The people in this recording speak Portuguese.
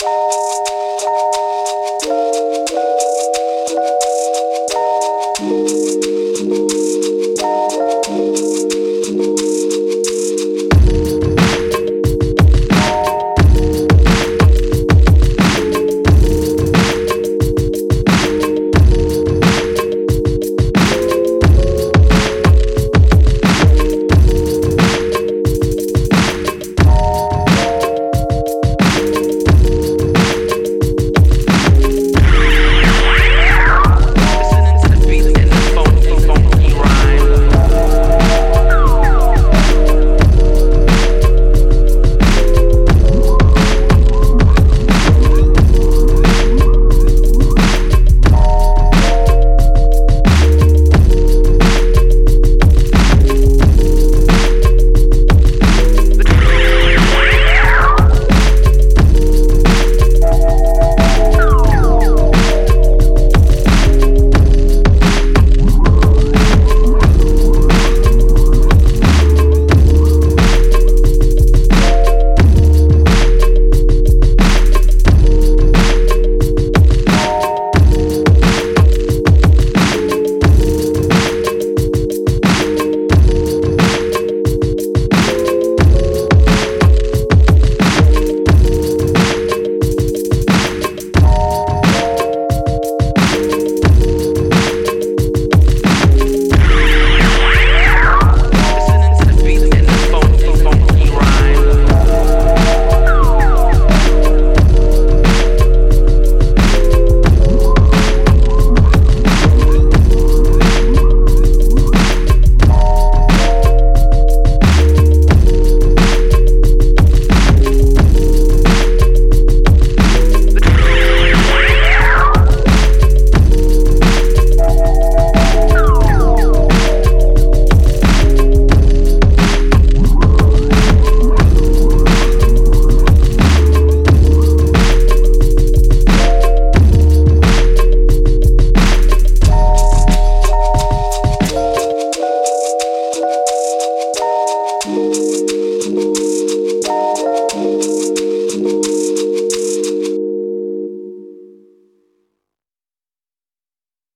Música